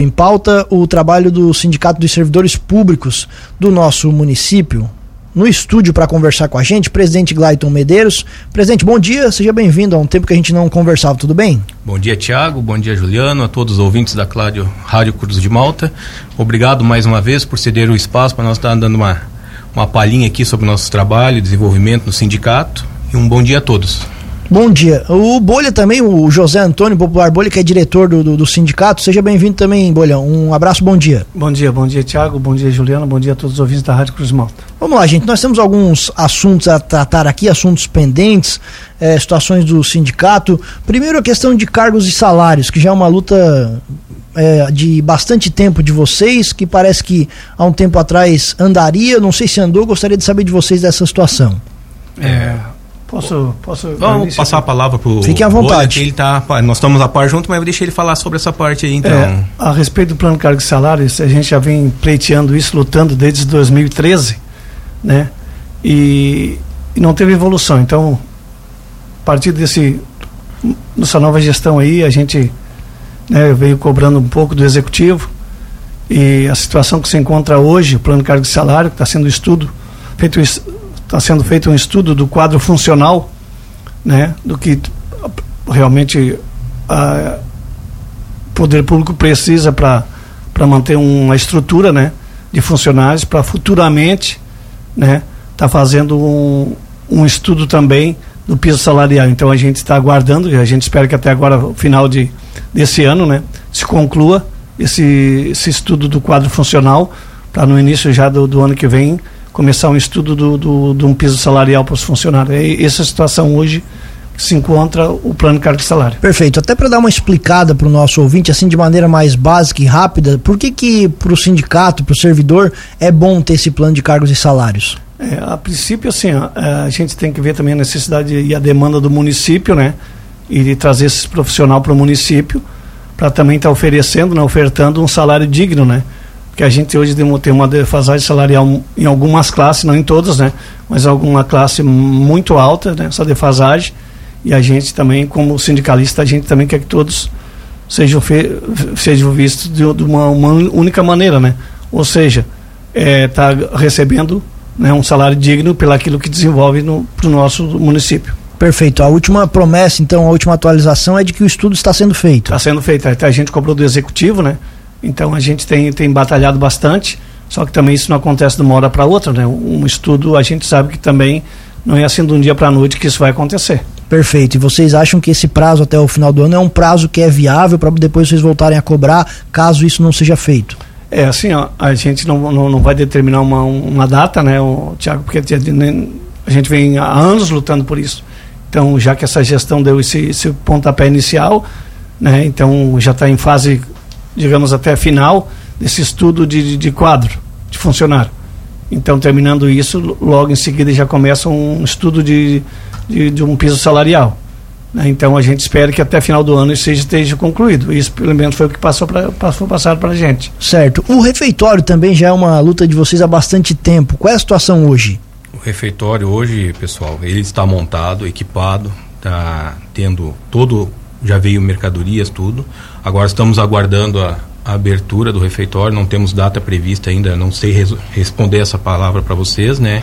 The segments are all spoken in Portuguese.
Em pauta, o trabalho do Sindicato dos Servidores Públicos do nosso município. No estúdio para conversar com a gente, presidente Glaiton Medeiros. Presidente, bom dia, seja bem-vindo. Há um tempo que a gente não conversava, tudo bem? Bom dia, Tiago. Bom dia, Juliano. A todos os ouvintes da Cláudio Rádio Cruz de Malta. Obrigado mais uma vez por ceder o espaço para nós estar dando uma, uma palhinha aqui sobre o nosso trabalho desenvolvimento no sindicato. E um bom dia a todos. Bom dia. O Bolha também, o José Antônio Popular Bolha, que é diretor do, do, do sindicato. Seja bem-vindo também, Bolha. Um abraço, bom dia. Bom dia, bom dia, Tiago. Bom dia, Juliana. Bom dia a todos os ouvintes da Rádio Cruz Malta. Vamos lá, gente. Nós temos alguns assuntos a tratar aqui, assuntos pendentes, é, situações do sindicato. Primeiro, a questão de cargos e salários, que já é uma luta é, de bastante tempo de vocês, que parece que há um tempo atrás andaria, não sei se andou, gostaria de saber de vocês dessa situação. É, Posso, posso Vamos passar a palavra para o Fique à vontade. ele tá, nós estamos a par junto, mas eu deixei ele falar sobre essa parte aí, então. É, a respeito do plano de cargos e salários, a gente já vem pleiteando isso, lutando desde 2013, né? E, e não teve evolução. Então, a partir desse nessa nova gestão aí, a gente né, veio cobrando um pouco do executivo e a situação que se encontra hoje, o plano de cargos e salário, que está sendo estudo, feito está sendo feito um estudo do quadro funcional, né, do que realmente o poder público precisa para manter uma estrutura, né, de funcionários para futuramente, né, tá fazendo um, um estudo também do piso salarial. Então a gente está aguardando, a gente espera que até agora, final de desse ano, né, se conclua esse, esse estudo do quadro funcional para no início já do, do ano que vem começar um estudo do, do, de um piso salarial para os funcionários. É essa situação hoje que se encontra o plano de cargo e salário. Perfeito. Até para dar uma explicada para o nosso ouvinte, assim de maneira mais básica e rápida, por que que para o sindicato, para o servidor, é bom ter esse plano de cargos e salários? É, a princípio, assim, a, a gente tem que ver também a necessidade e a demanda do município, né? E de trazer esse profissional para o município, para também estar tá oferecendo, né, ofertando um salário digno, né? Que a gente hoje tem uma defasagem salarial em algumas classes, não em todas, né? Mas alguma classe muito alta, né? Essa defasagem. E a gente também, como sindicalista, a gente também quer que todos sejam, fe sejam vistos de, de uma, uma, única maneira, né? Ou seja, está é, recebendo né, um salário digno pelo aquilo que desenvolve para o nosso município. Perfeito. A última promessa, então, a última atualização é de que o estudo está sendo feito. Está sendo feito. A gente cobrou do executivo, né? Então a gente tem, tem batalhado bastante, só que também isso não acontece de uma hora para outra, né? Um estudo a gente sabe que também não é assim de um dia para a noite que isso vai acontecer. Perfeito. E vocês acham que esse prazo até o final do ano é um prazo que é viável para depois vocês voltarem a cobrar, caso isso não seja feito? É assim, ó, a gente não, não, não vai determinar uma, uma data, né, o, Tiago, porque a gente vem há anos lutando por isso. Então, já que essa gestão deu esse, esse pontapé inicial, né, então já está em fase digamos, até final desse estudo de, de quadro de funcionário. Então, terminando isso, logo em seguida já começa um estudo de, de, de um piso salarial. Né? Então, a gente espera que até final do ano isso esteja concluído. Isso, pelo menos, foi o que passou, pra, passou passado para a gente. Certo. O refeitório também já é uma luta de vocês há bastante tempo. Qual é a situação hoje? O refeitório hoje, pessoal, ele está montado, equipado, está tendo todo já veio mercadorias, tudo. Agora estamos aguardando a, a abertura do refeitório, não temos data prevista ainda, não sei res, responder essa palavra para vocês, né?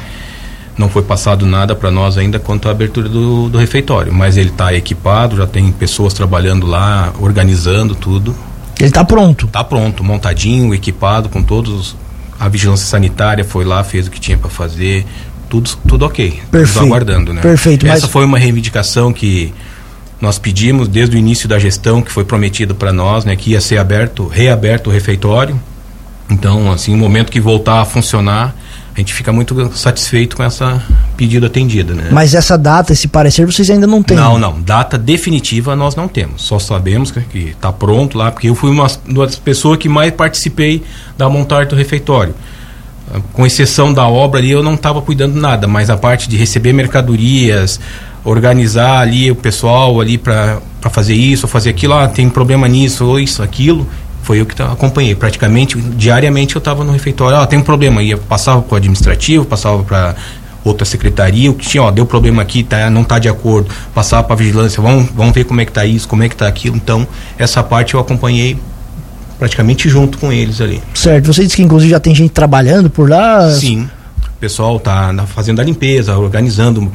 Não foi passado nada para nós ainda quanto à abertura do, do refeitório, mas ele está equipado, já tem pessoas trabalhando lá, organizando tudo. Ele está pronto? Está pronto, montadinho, equipado, com todos. A vigilância sanitária foi lá, fez o que tinha para fazer, tudo, tudo ok. Perfeito. Estamos aguardando, né? Perfeito. Essa mas... foi uma reivindicação que nós pedimos desde o início da gestão que foi prometido para nós, né, que ia ser aberto, reaberto o refeitório. Então, assim, no momento que voltar a funcionar, a gente fica muito satisfeito com essa pedido atendida, né? Mas essa data, esse parecer, vocês ainda não têm? Não, não. Data definitiva nós não temos. Só sabemos que está pronto lá, porque eu fui uma, uma das pessoas que mais participei da montagem do refeitório. Com exceção da obra ali, eu não estava cuidando nada, mas a parte de receber mercadorias, organizar ali o pessoal ali para fazer isso, fazer aquilo, ah, tem problema nisso, ou isso, aquilo. Foi eu que acompanhei. Praticamente, diariamente eu estava no refeitório, ah, tem um problema. Ia, passava para o administrativo, passava para outra secretaria, o que tinha, ó, deu problema aqui, tá, não está de acordo, passava para vigilância, vamos, vamos ver como é que está isso, como é que está aquilo. Então, essa parte eu acompanhei praticamente junto com eles ali. Certo. Você disse que inclusive já tem gente trabalhando por lá? Sim. O pessoal tá fazendo a limpeza, organizando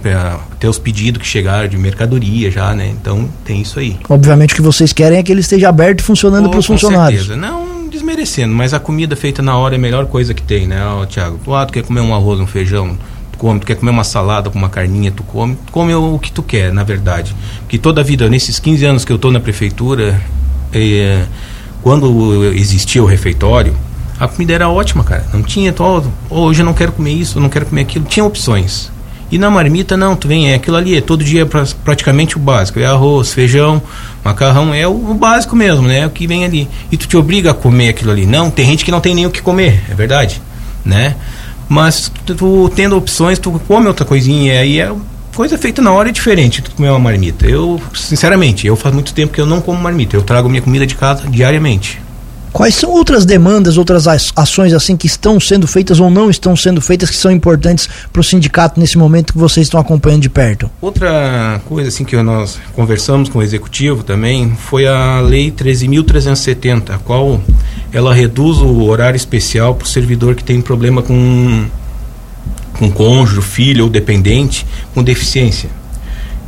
até os pedidos que chegaram de mercadoria já, né? Então tem isso aí. Obviamente o que vocês querem é que ele esteja aberto e funcionando para os funcionários. Certeza. Não desmerecendo, mas a comida feita na hora é a melhor coisa que tem, né, ó, Tiago? Tu, ah, tu quer comer um arroz, um feijão, tu come, tu quer comer uma salada com uma carninha, tu come, tu come o que tu quer, na verdade. Que toda a vida, nesses 15 anos que eu estou na prefeitura, é, quando existia o refeitório, a comida era ótima, cara. Não tinha, oh, hoje eu não quero comer isso, eu não quero comer aquilo. Tinha opções. E na marmita, não, tu vem, é aquilo ali, é todo dia pra, praticamente o básico. É arroz, feijão, macarrão, é o, o, básico mesmo, né? É o que vem ali. E tu te obriga a comer aquilo ali. Não, tem gente que não tem nem o que comer, é verdade, né? Mas tu, tu tendo opções, tu come outra coisinha, aí é coisa feita na hora é diferente tu comer uma marmita. Eu, sinceramente, eu faz muito tempo que eu não como marmita. Eu trago minha comida de casa diariamente. Quais são outras demandas, outras ações assim que estão sendo feitas ou não estão sendo feitas que são importantes para o sindicato nesse momento que vocês estão acompanhando de perto? Outra coisa assim que nós conversamos com o executivo também foi a lei 13.370, a qual ela reduz o horário especial para o servidor que tem problema com com cônjuge, filho ou dependente com deficiência.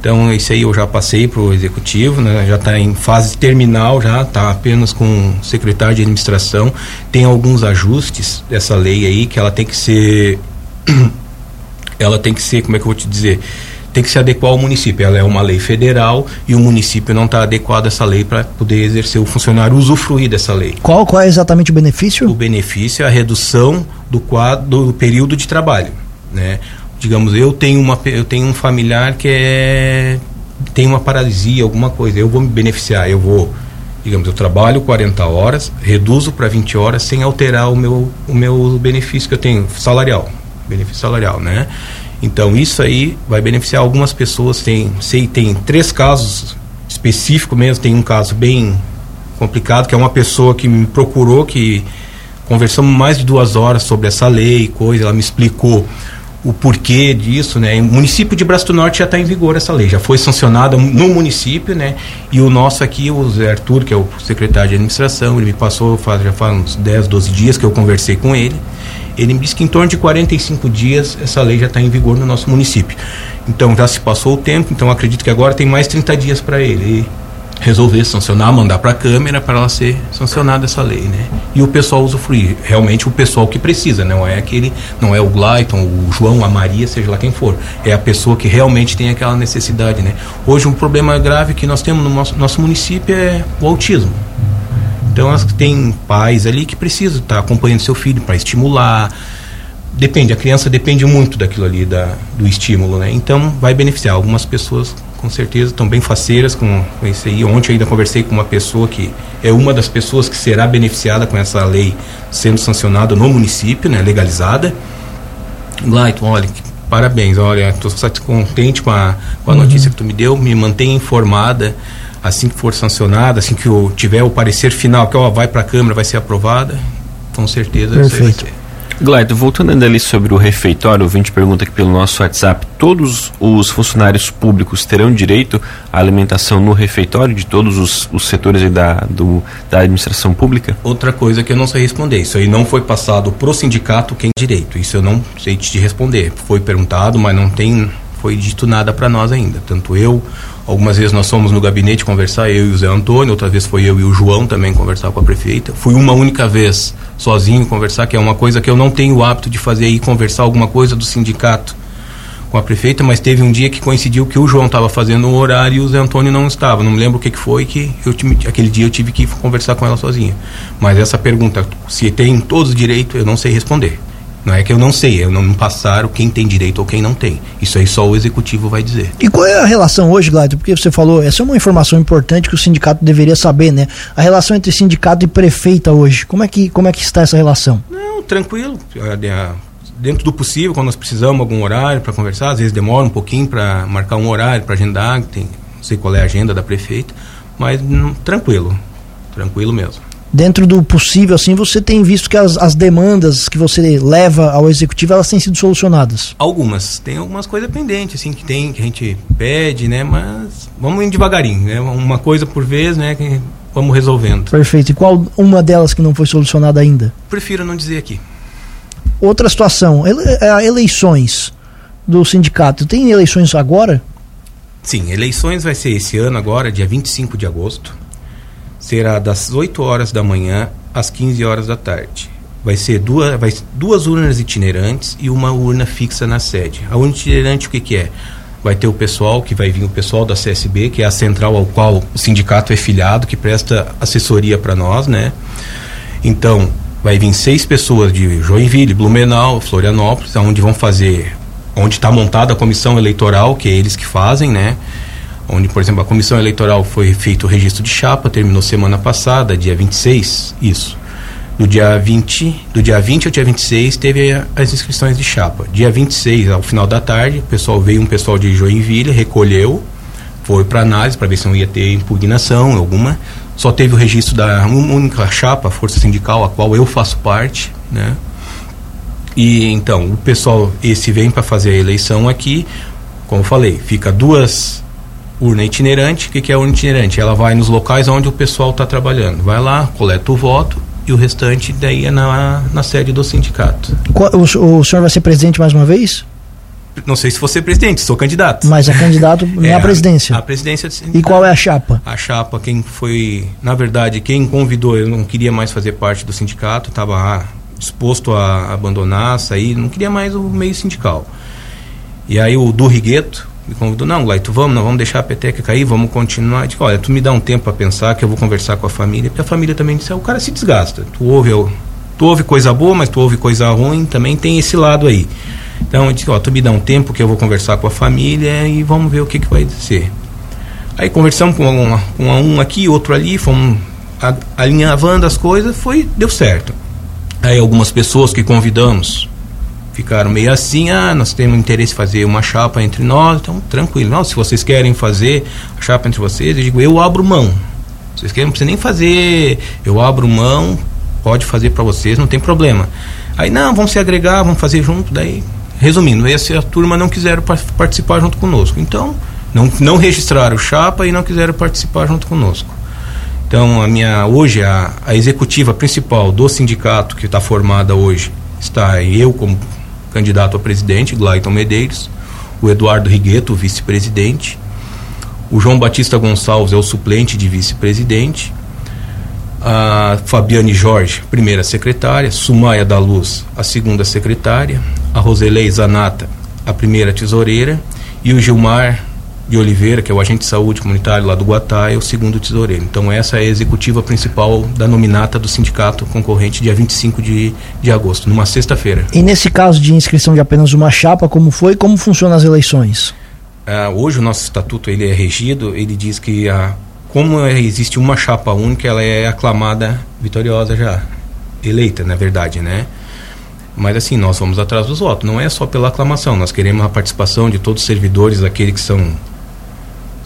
Então, isso aí eu já passei para o executivo, né? já está em fase terminal, já está apenas com o secretário de administração. Tem alguns ajustes dessa lei aí que ela tem que ser. ela tem que ser, como é que eu vou te dizer? Tem que se adequar ao município. Ela é uma lei federal e o município não está adequado a essa lei para poder exercer o funcionário usufruir dessa lei. Qual, qual é exatamente o benefício? O benefício é a redução do quadro do período de trabalho, né? Digamos, eu tenho uma eu tenho um familiar que é tem uma paralisia, alguma coisa, eu vou me beneficiar, eu vou, digamos, eu trabalho 40 horas, reduzo para 20 horas sem alterar o meu o meu benefício que eu tenho salarial, benefício salarial, né? Então isso aí vai beneficiar algumas pessoas, tem, sei, tem três casos específicos mesmo, tem um caso bem complicado, que é uma pessoa que me procurou, que conversamos mais de duas horas sobre essa lei, coisa, ela me explicou o porquê disso, né? O município de Braço do Norte já está em vigor essa lei, já foi sancionada no município, né? E o nosso aqui, o Zé Arthur, que é o secretário de administração, ele me passou, faz, já faz uns 10, 12 dias que eu conversei com ele. Ele me disse que em torno de 45 dias essa lei já está em vigor no nosso município. Então já se passou o tempo, então acredito que agora tem mais 30 dias para ele resolver sancionar, mandar para a Câmara para ela ser sancionada essa lei, né? E o pessoal usufruir, realmente o pessoal que precisa, não é aquele, não é o Glayton, o João, a Maria, seja lá quem for, é a pessoa que realmente tem aquela necessidade, né? Hoje um problema grave que nós temos no nosso, nosso município é o autismo. Então elas tem pais ali que precisam estar tá acompanhando seu filho para estimular, depende, a criança depende muito daquilo ali, da, do estímulo, né? Então vai beneficiar algumas pessoas com certeza estão bem faceiras com, com isso aí. Ontem ainda conversei com uma pessoa que é uma das pessoas que será beneficiada com essa lei sendo sancionada no município, né, legalizada. Lighton, olha, parabéns, olha, estou contente com a, com a uhum. notícia que tu me deu, me mantenha informada assim que for sancionada, assim que eu tiver o parecer final, que ó, vai para a Câmara, vai ser aprovada, com certeza Perfeito. Glaido, voltando ainda ali sobre o refeitório, o vinte pergunta aqui pelo nosso WhatsApp: todos os funcionários públicos terão direito à alimentação no refeitório de todos os, os setores da, do, da administração pública? Outra coisa que eu não sei responder: isso aí não foi passado pro sindicato quem direito. Isso eu não sei te responder. Foi perguntado, mas não tem foi dito nada para nós ainda. Tanto eu, algumas vezes nós fomos no gabinete conversar, eu e o Zé Antônio, outra vez foi eu e o João também conversar com a prefeita. Fui uma única vez sozinho conversar, que é uma coisa que eu não tenho o hábito de fazer aí, conversar alguma coisa do sindicato com a prefeita, mas teve um dia que coincidiu que o João estava fazendo o horário e o Zé Antônio não estava. Não me lembro o que, que foi que eu aquele dia eu tive que conversar com ela sozinha. Mas essa pergunta, se tem todos direito, eu não sei responder. Não é que eu não sei, eu não passaram quem tem direito ou quem não tem. Isso aí só o executivo vai dizer. E qual é a relação hoje, Gladys? Porque você falou, essa é uma informação importante que o sindicato deveria saber, né? A relação entre sindicato e prefeita hoje. Como é que, como é que está essa relação? Não, tranquilo. Dentro do possível, quando nós precisamos algum horário para conversar, às vezes demora um pouquinho para marcar um horário, para agendar, tem, não sei qual é a agenda da prefeita, mas não, tranquilo, tranquilo mesmo dentro do possível, assim, você tem visto que as, as demandas que você leva ao executivo, elas têm sido solucionadas? Algumas. Tem algumas coisas pendentes, assim, que tem, que a gente pede, né? Mas vamos indo devagarinho, né? Uma coisa por vez, né? Que vamos resolvendo. Perfeito. E qual uma delas que não foi solucionada ainda? Prefiro não dizer aqui. Outra situação, ele, é, eleições do sindicato. Tem eleições agora? Sim, eleições vai ser esse ano agora, dia 25 de agosto. Será das 8 horas da manhã às 15 horas da tarde. Vai ser duas, vai, duas urnas itinerantes e uma urna fixa na sede. A urna itinerante o que, que é? vai ter o pessoal que vai vir o pessoal da CSB, que é a central ao qual o sindicato é filiado, que presta assessoria para nós, né? Então, vai vir seis pessoas de Joinville, Blumenau, Florianópolis, onde vão fazer, onde está montada a comissão eleitoral, que é eles que fazem, né? Onde, por exemplo, a comissão eleitoral foi feito o registro de chapa, terminou semana passada, dia 26, isso. Do dia 20, do dia 20 ao dia 26 teve as inscrições de chapa. Dia 26, ao final da tarde, o pessoal veio um pessoal de Joinville, recolheu, foi para análise para ver se não ia ter impugnação alguma. Só teve o registro da única chapa, Força Sindical, a qual eu faço parte, né? E então, o pessoal esse vem para fazer a eleição aqui, como falei, fica duas urna itinerante. O que, que é urna itinerante? Ela vai nos locais onde o pessoal está trabalhando. Vai lá, coleta o voto e o restante daí é na, na sede do sindicato. O, o senhor vai ser presidente mais uma vez? Não sei se vou ser presidente, sou candidato. Mas é candidato é, à presidência. A, a presidência E qual é a chapa? A chapa, quem foi, na verdade, quem convidou, eu não queria mais fazer parte do sindicato, estava disposto a abandonar, sair, não queria mais o meio sindical. E aí o Du Rigueto, me convidou, não, Glaito, vamos, não vamos deixar a peteca cair, vamos continuar. Eu disse, olha, tu me dá um tempo para pensar, que eu vou conversar com a família, porque a família também disse, o cara se desgasta. Tu ouve, tu ouve coisa boa, mas tu ouve coisa ruim, também tem esse lado aí. Então eu disse, ó, tu me dá um tempo que eu vou conversar com a família e vamos ver o que, que vai ser. Aí conversamos com, uma, com um aqui, outro ali, fomos alinhavando as coisas, foi, deu certo. Aí algumas pessoas que convidamos ficaram meio assim, ah, nós temos interesse em fazer uma chapa entre nós, então tranquilo. Não, se vocês querem fazer a chapa entre vocês, eu digo, eu abro mão. Vocês querem, não precisa nem fazer, eu abro mão, pode fazer para vocês, não tem problema. Aí, não, vamos se agregar, vamos fazer junto, daí, resumindo, essa a turma não quiseram participar junto conosco. Então, não, não registraram chapa e não quiseram participar junto conosco. Então, a minha, hoje, a, a executiva principal do sindicato que está formada hoje, está eu como candidato a presidente, Glaiton Medeiros, o Eduardo Rigueto, vice-presidente, o João Batista Gonçalves é o suplente de vice-presidente, a Fabiane Jorge, primeira secretária, Sumaia da Luz, a segunda secretária, a Roselei Zanata, a primeira tesoureira, e o Gilmar de Oliveira, que é o agente de saúde comunitário lá do Guatá, é o segundo tesoureiro. Então essa é a executiva principal da nominata do sindicato concorrente dia 25 de, de agosto, numa sexta-feira. E nesse caso de inscrição de apenas uma chapa, como foi? Como funcionam as eleições? Uh, hoje o nosso estatuto ele é regido, ele diz que a, como existe uma chapa única, ela é aclamada vitoriosa já, eleita, na verdade, né? Mas assim, nós vamos atrás dos votos. Não é só pela aclamação, nós queremos a participação de todos os servidores, aqueles que são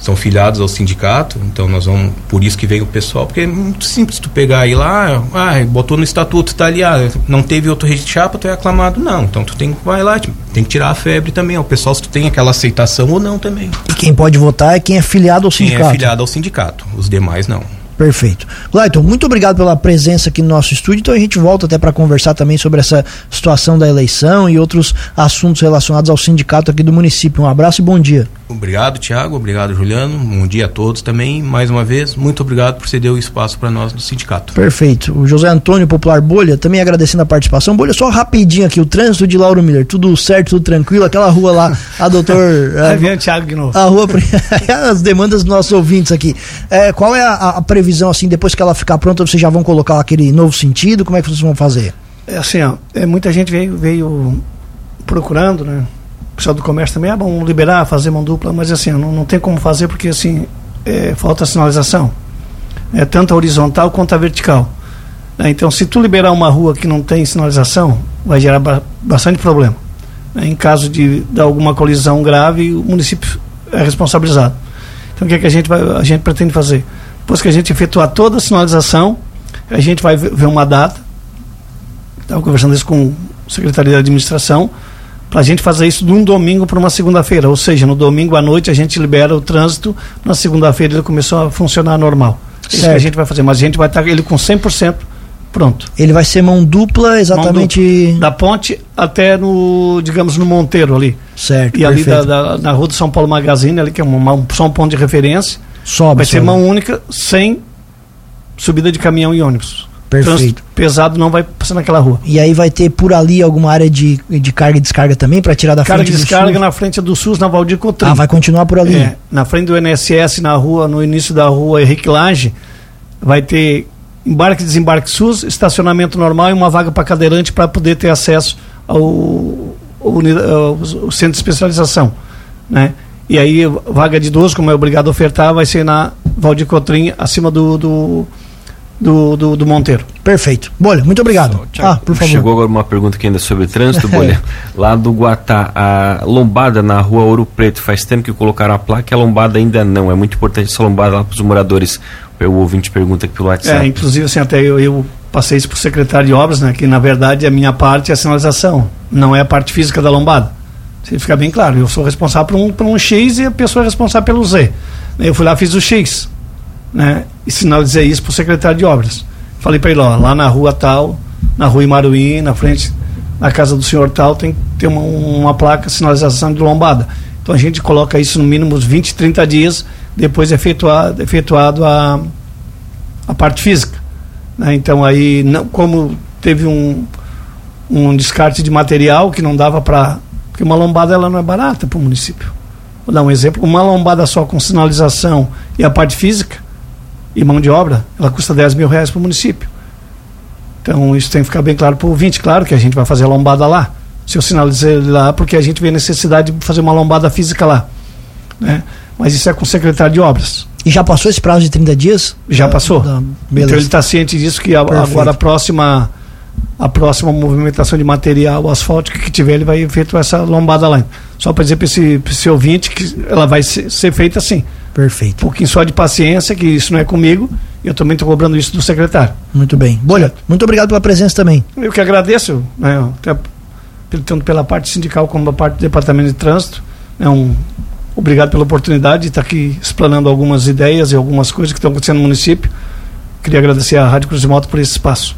são filiados ao sindicato, então nós vamos, por isso que vem o pessoal, porque é muito simples tu pegar aí lá, ah, botou no estatuto, tá ali, ah, não teve outro registro de chapa, tu é aclamado, não, então tu tem que vai lá, tem que tirar a febre também, o pessoal se tu tem aquela aceitação ou não também. E quem pode votar é quem é filiado ao sindicato. Quem é filiado ao sindicato, os demais não. Perfeito. Glaiton, muito obrigado pela presença aqui no nosso estúdio. Então a gente volta até para conversar também sobre essa situação da eleição e outros assuntos relacionados ao sindicato aqui do município. Um abraço e bom dia. Obrigado, Tiago. Obrigado, Juliano. Bom dia a todos também. Mais uma vez, muito obrigado por ceder o espaço para nós no sindicato. Perfeito. O José Antônio Popular Bolha também agradecendo a participação. Bolha, só rapidinho aqui, o trânsito de Lauro Miller. Tudo certo, tudo tranquilo. Aquela rua lá, a doutor. a, Aí Thiago de novo. A rua. as demandas dos nossos ouvintes aqui. É, qual é a, a, previsão, assim, depois que ela ficar pronta, vocês já vão colocar aquele novo sentido? Como é que vocês vão fazer? É assim, ó, é, muita gente veio, veio procurando, né? pessoal do comércio também, é bom liberar, fazer mão dupla, mas assim, não, não tem como fazer porque assim, é, falta sinalização. É tanto a horizontal quanto a vertical. É, então, se tu liberar uma rua que não tem sinalização, vai gerar ba bastante problema. É, em caso de, de alguma colisão grave, o município é responsabilizado. Então, o que, é que a, gente vai, a gente pretende fazer? Depois que a gente efetuar toda a sinalização, a gente vai ver uma data. Estava conversando isso com a Secretaria de Administração para a gente fazer isso de um domingo para uma segunda-feira. Ou seja, no domingo à noite a gente libera o trânsito, na segunda-feira ele começou a funcionar normal. É isso que a gente vai fazer, mas a gente vai estar ele com 100% pronto. Ele vai ser mão dupla exatamente. Mão dupla, da ponte até no, digamos, no Monteiro ali. Certo. E ali da, da, na rua do São Paulo Magazine, ali, que é uma, só um ponto de referência. Sobe, vai ser mão única, sem subida de caminhão e ônibus. Perfeito. Trânsito pesado não vai passar naquela rua. E aí vai ter por ali alguma área de, de carga e descarga também para tirar da carga frente e descarga na frente do SUS, na Valdir Cotrim. Ah, vai continuar por ali. É, na frente do NSS, na rua, no início da rua Henrique Lage, vai ter embarque e desembarque SUS, estacionamento normal e uma vaga para cadeirante para poder ter acesso ao, ao, ao, ao, centro de especialização, né? E aí vaga de idoso, como é obrigado a ofertar, vai ser na Valdir Cotrim, acima do, do do, do, do, Monteiro. Perfeito. Bolha, muito obrigado. ah, por favor. Chegou agora uma pergunta aqui ainda sobre trânsito, Bolha. Lá do Guatá, a lombada na rua Ouro Preto, faz tempo que colocaram a placa e a lombada ainda não. É muito importante essa lombada lá para os moradores. O ouvinte pergunta aqui pelo WhatsApp. É, inclusive, assim, até eu, eu passei isso para o secretário de obras, né? Que na verdade a minha parte é a sinalização, não é a parte física da lombada. Se ficar bem claro, eu sou responsável por um, por um X e a pessoa é responsável pelo Z. Eu fui lá fiz o X né, e sinalizei isso para o secretário de obras. Falei para ele, ó, lá na rua tal, na rua Imaruí, na frente da casa do senhor tal, tem que ter uma, uma placa sinalização de lombada. Então a gente coloca isso no mínimo uns 20, 30 dias, depois efetuado, efetuado a, a parte física. Né? Então aí, não, como teve um, um descarte de material que não dava para. Porque uma lombada ela não é barata para o município. Vou dar um exemplo: uma lombada só com sinalização e a parte física, e mão de obra, ela custa 10 mil reais para o município. Então isso tem que ficar bem claro para o ouvinte. Claro que a gente vai fazer a lombada lá. Se eu sinalizei lá, porque a gente vê necessidade de fazer uma lombada física lá. Né? Mas isso é com o secretário de obras. E já passou esse prazo de 30 dias? Já da, passou. Da, então ele está ciente disso que a, agora a próxima a próxima movimentação de material asfáltico que tiver, ele vai efetuar essa lombada lá. Só para dizer para esse, esse ouvinte que ela vai ser, ser feita assim. Perfeito. Um pouquinho só de paciência, que isso não é comigo. Eu também estou cobrando isso do secretário. Muito bem. Bolha, muito obrigado pela presença também. Eu que agradeço, né, tanto pela parte sindical como pela parte do departamento de trânsito. É um, obrigado pela oportunidade de estar aqui explanando algumas ideias e algumas coisas que estão acontecendo no município. Queria agradecer à Rádio Cruz de Moto por esse espaço.